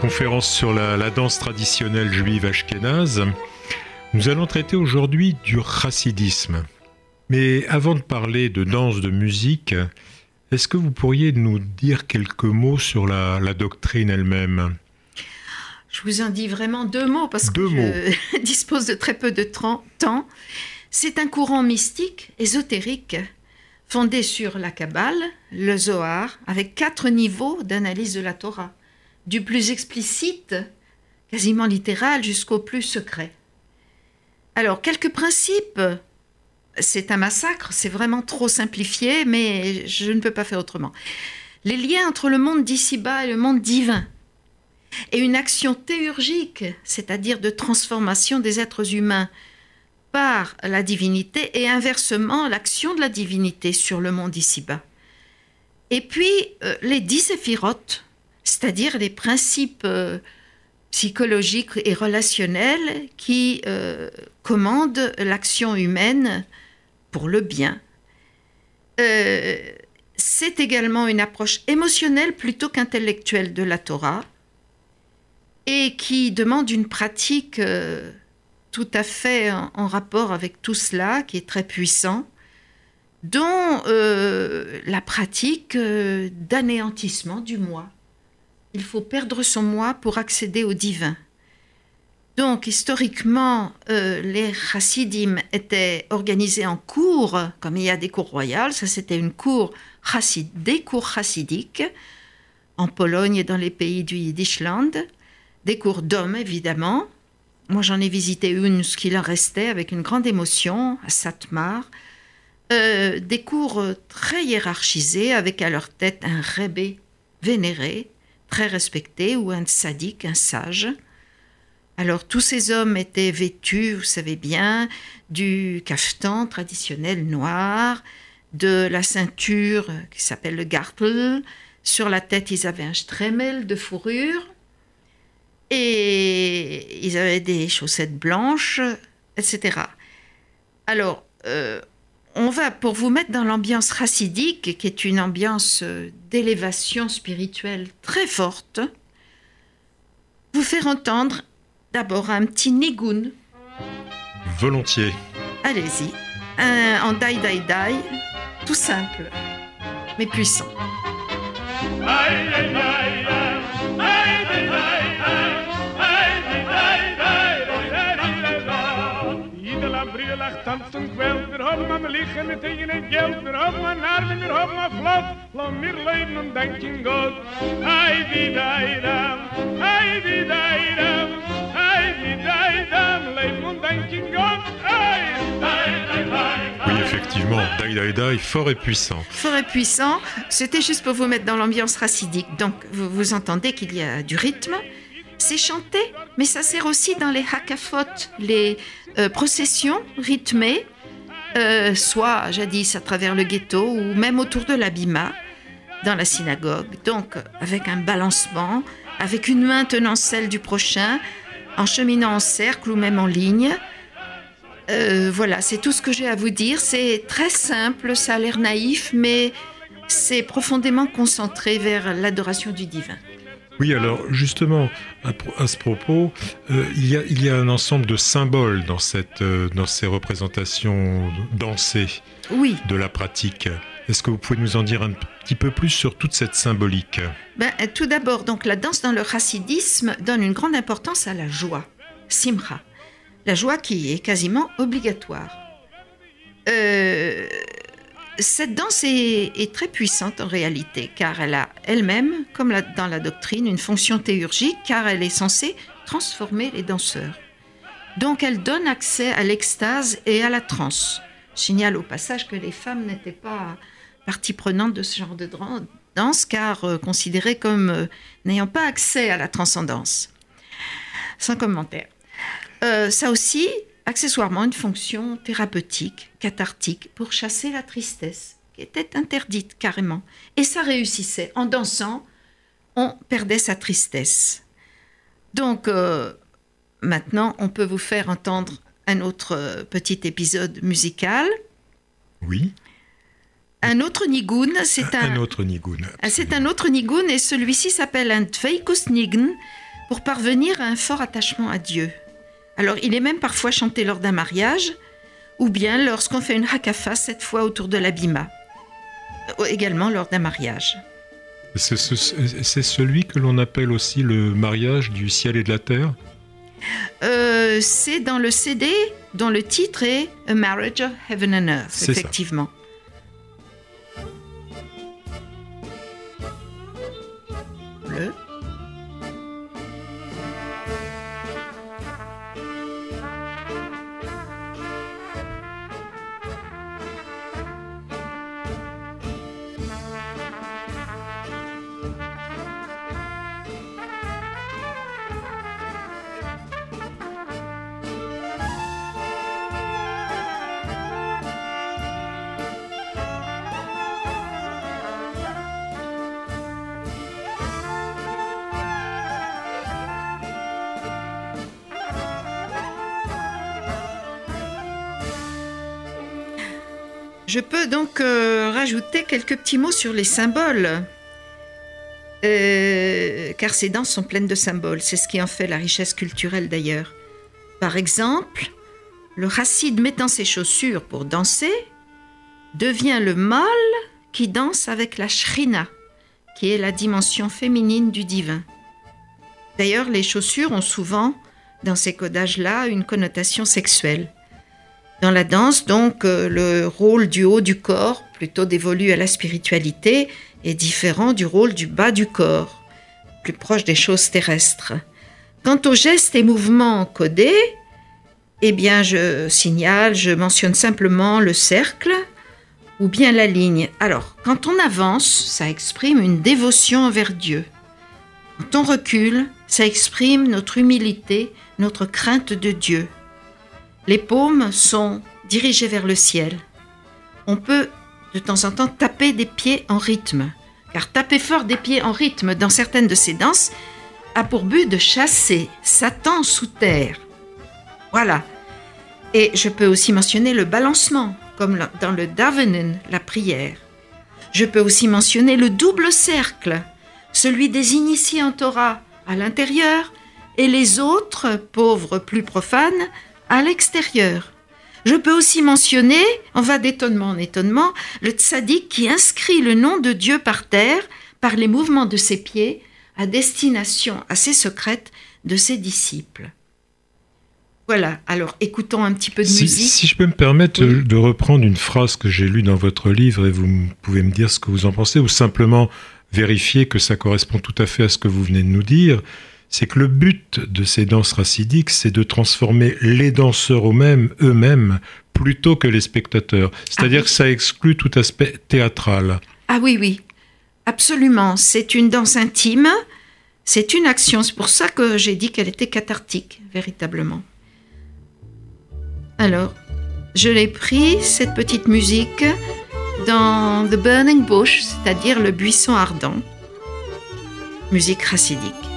conférence sur la, danse traditionnelle juive ashkénaze. Nous allons traiter aujourd'hui du chassidisme. Mais avant de parler de danse, de musique, est-ce que vous pourriez nous dire quelques mots sur la, doctrine elle-même? Je vous en dis vraiment deux mots parce que je dispose de très peu de temps. C'est un courant mystique, ésotérique, fondé sur la Kabbale, le Zohar, avec quatre niveaux d'analyse de la Torah, du plus explicite, quasiment littéral, jusqu'au plus secret. Alors, quelques principes c'est un massacre, c'est vraiment trop simplifié, mais je ne peux pas faire autrement. Les liens entre le monde d'ici-bas et le monde divin, et une action théurgique, c'est-à-dire de transformation des êtres humains par la divinité, et inversement l'action de la divinité sur le monde ici-bas. Et puis euh, les dix séphirotes, c'est-à-dire les principes euh, psychologiques et relationnels qui euh, commandent l'action humaine pour le bien. Euh, c'est également une approche émotionnelle plutôt qu'intellectuelle de la Torah et qui demande une pratique tout à fait en, rapport avec tout cela, qui est très puissant, dont la pratique d'anéantissement du moi. Il faut perdre son moi pour accéder au divin. Donc, historiquement, euh, les chassidim étaient organisés en cours, comme il y a des cours royales. Ça, c'était une cour chassid, des cours chassidiques, en Pologne et dans les pays du Yiddishland. Des cours d'hommes, évidemment. Moi, j'en ai visité une, ce qu'il en restait, avec une grande émotion, à Satmar. Euh, des cours très hiérarchisés, avec à leur tête un rébé vénéré, très respecté, ou un sadique, un sage. Alors tous ces hommes étaient vêtus, vous savez bien, du cafetan traditionnel noir, de la ceinture qui s'appelle le gartel. Sur la tête, ils avaient un stremel de fourrure et ils avaient des chaussettes blanches, etc. Alors, euh, on va, pour vous mettre dans l'ambiance racidique, qui est une ambiance d'élévation spirituelle très forte, vous faire entendre D'abord un petit nigoun. Volontiers. Allez-y. en dai dai dai, tout simple, mais puissant. Tanzen kwel. Wir haben am Lichen mit eigenen Geld. Wir haben an Armen, wir haben an Flott. Lass mir leben und denken Gott. Ei, wie deidam, ei, wie deidam, ei, wie deidam, leben und denken Gott. Ei, Oui, effectivement, Dai Dai Dai, fort et puissant. Fort et puissant, c'était juste pour vous mettre dans l'ambiance racidique. Donc, vous, vous entendez qu'il y a du rythme, c'est chanté, mais ça sert aussi dans les hakafot, les euh, processions rythmées, euh, soit jadis à travers le ghetto ou même autour de l'abima, dans la synagogue. Donc, avec un balancement, avec une main tenant celle du prochain, en cheminant en cercle ou même en ligne. Euh, voilà, c'est tout ce que j'ai à vous dire. C'est très simple, ça a l'air naïf, mais c'est profondément concentré vers l'adoration du divin. Oui, alors justement, à, ce propos, euh, il, y a, il, y a, un ensemble de symboles dans, cette, euh, dans ces représentations dansées oui. de la pratique. Est-ce que vous pouvez nous en dire un petit peu plus sur toute cette symbolique? Ben, Tout d'abord, donc la danse dans le chassidisme donne une grande importance à la joie, simra, la joie qui est quasiment obligatoire. Euh, cette danse est, très puissante en réalité, car elle a elle-même, comme dans la doctrine, une fonction théurgique, car elle est censée transformer les danseurs. Donc elle donne accès à l'extase et à la transe. Je signale au passage que les femmes n'étaient pas partie prenante de ce genre de danse, car euh, considérées comme euh, n'ayant pas accès à la transcendance. Sans commentaire. Euh, ça aussi, accessoirement une fonction thérapeutique, cathartique, pour chasser la tristesse, qui était interdite carrément. Et ça réussissait. En dansant, on perdait sa tristesse. Donc, euh, maintenant, on peut vous faire entendre un autre euh, petit épisode musical. Oui. un autre nigun, c'est un, un, autre nigun. Ah, c'est un autre nigun et celui-ci s'appelle un tveikus nigun pour parvenir à un fort attachement à Dieu. Alors, il est même parfois chanté lors d'un mariage ou bien lorsqu'on fait une hakafa, cette fois autour de l'abima, euh, également lors d'un mariage. C'est celui que l'on appelle aussi le mariage du ciel et de la terre? Euh, C'est dans le CD dont le titre est A Marriage of Heaven and Earth, effectivement. Je peux donc euh, rajouter quelques petits mots sur les symboles, euh, car ces danses sont pleines de symboles. C'est ce qui en fait la richesse culturelle d'ailleurs. Par exemple, le chassid mettant ses chaussures pour danser devient le mâle qui danse avec la shrina, qui est la dimension féminine du divin. D'ailleurs, les chaussures ont souvent, dans ces codages-là, une connotation sexuelle. Dans la danse, donc, euh, le rôle du haut du corps, plutôt dévolu à la spiritualité, est différent du rôle du bas du corps, plus proche des choses terrestres. Quant aux gestes et mouvements codés, eh bien, je signale, je mentionne simplement le cercle ou bien la ligne. Alors, quand on avance, ça exprime une dévotion envers Dieu. Quand on recule, ça exprime notre humilité, notre crainte de Dieu. Les paumes sont dirigées vers le ciel. On peut de temps en temps taper des pieds en rythme, car taper fort des pieds en rythme dans certaines de ces danses a pour but de chasser Satan sous terre. Voilà. Et je peux aussi mentionner le balancement, comme dans le Davenen, la prière. Je peux aussi mentionner le double cercle, celui des initiés en Torah à l'intérieur et les autres, pauvres plus profanes, à l'extérieur. Je peux aussi mentionner, on va d'étonnement en étonnement, le tzaddik qui inscrit le nom de Dieu par terre par les mouvements de ses pieds à destination assez secrète de ses disciples. Voilà, alors écoutons un petit peu de si, musique. Si je peux me permettre de reprendre une phrase que j'ai lue dans votre livre et vous pouvez me dire ce que vous en pensez ou simplement vérifier que ça correspond tout à fait à ce que vous venez de nous dire c'est que le but de ces danses racidiques, c'est de transformer les danseurs eux-mêmes, eux-mêmes, plutôt que les spectateurs. C'est-à-dire ah que ça exclut tout aspect théâtral. Ah oui, oui, absolument. C'est une danse intime, c'est une action. C'est pour ça que j'ai dit qu'elle était cathartique, véritablement. Alors, je l'ai pris, cette petite musique, dans The Burning Bush, c'est-à-dire le buisson ardent. Musique racidique.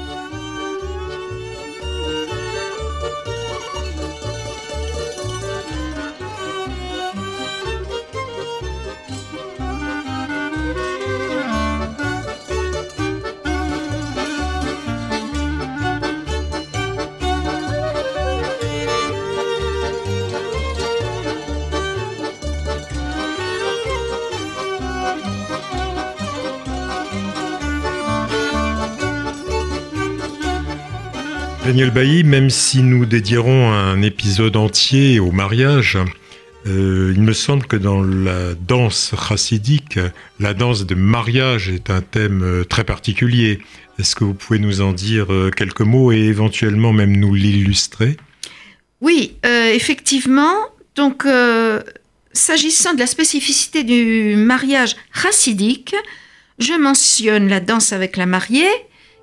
Daniel Bailly, même si nous dédierons un épisode entier au mariage, euh, il me semble que dans la danse chassidique, la danse de mariage est un thème euh, très particulier. Est-ce que vous pouvez nous en dire euh, quelques mots et éventuellement même nous l'illustrer? Oui, effectivement. Donc, s'agissant de la spécificité du mariage chassidique, je mentionne la danse avec la mariée,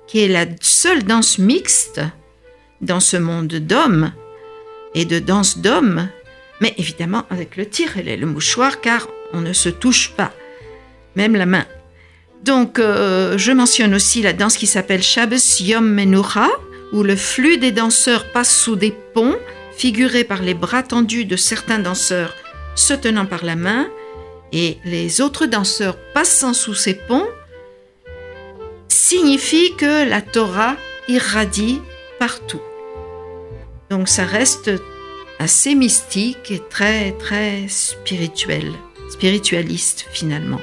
qui est la seule danse mixte dans ce monde d'hommes et de danse d'hommes, mais évidemment avec le tir et le mouchoir, car on ne se touche pas, même la main. Donc, euh, je mentionne aussi la danse qui s'appelle Shabbos Yom Menorah, où le flux des danseurs passe sous des ponts, figurés par les bras tendus de certains danseurs se tenant par la main, et les autres danseurs passant sous ces ponts signifie que la Torah irradie partout. Donc ça reste assez mystique et très très spirituel, spiritualiste finalement.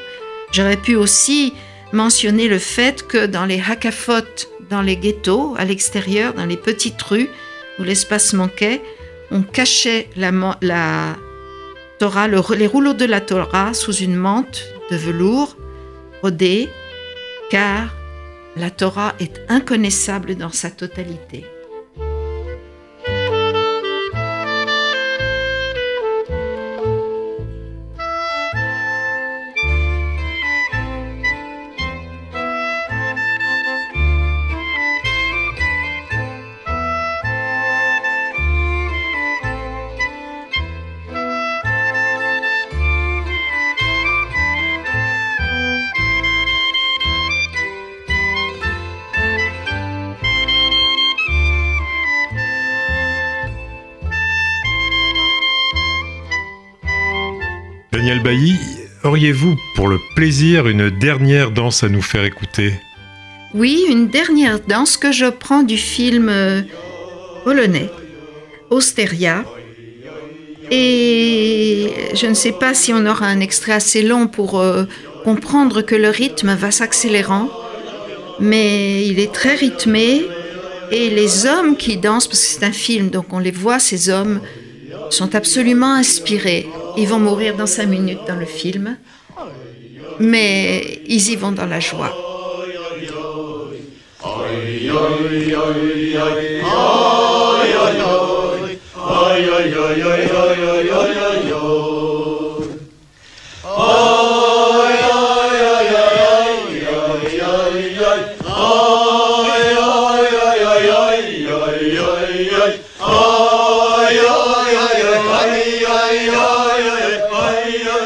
J'aurais pu aussi mentionner le fait que dans les hakafot, dans les ghettos, à l'extérieur, dans les petites rues où l'espace manquait, on cachait la, la Torah, les rouleaux de la Torah sous une mante de velours rodée, car la Torah est inconnaissable dans sa totalité. Auriez-vous pour le plaisir une dernière danse à nous faire écouter? Oui, une dernière danse que je prends du film euh, polonais, Osteria. Et je ne sais pas si on aura un extrait assez long pour euh, comprendre que le rythme va s'accélérant, mais il est très rythmé et les hommes qui dansent, parce que c'est un film, donc on les voit, ces hommes, sont absolument inspirés. Ils vont mourir dans cinq minutes dans le film, mais ils y vont dans la joie.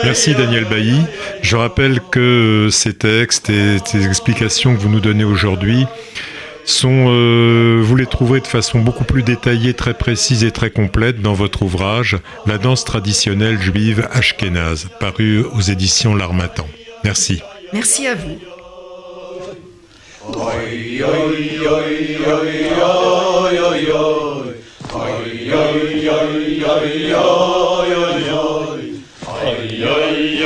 Merci Daniel Bailly. Je rappelle que ces textes et ces explications que vous nous donnez aujourd'hui sont, euh, vous les trouverez de façon beaucoup plus détaillée, très précise et très complète dans votre ouvrage La danse traditionnelle juive ashkénaze, paru aux éditions L'Armatan. Merci. Merci à vous.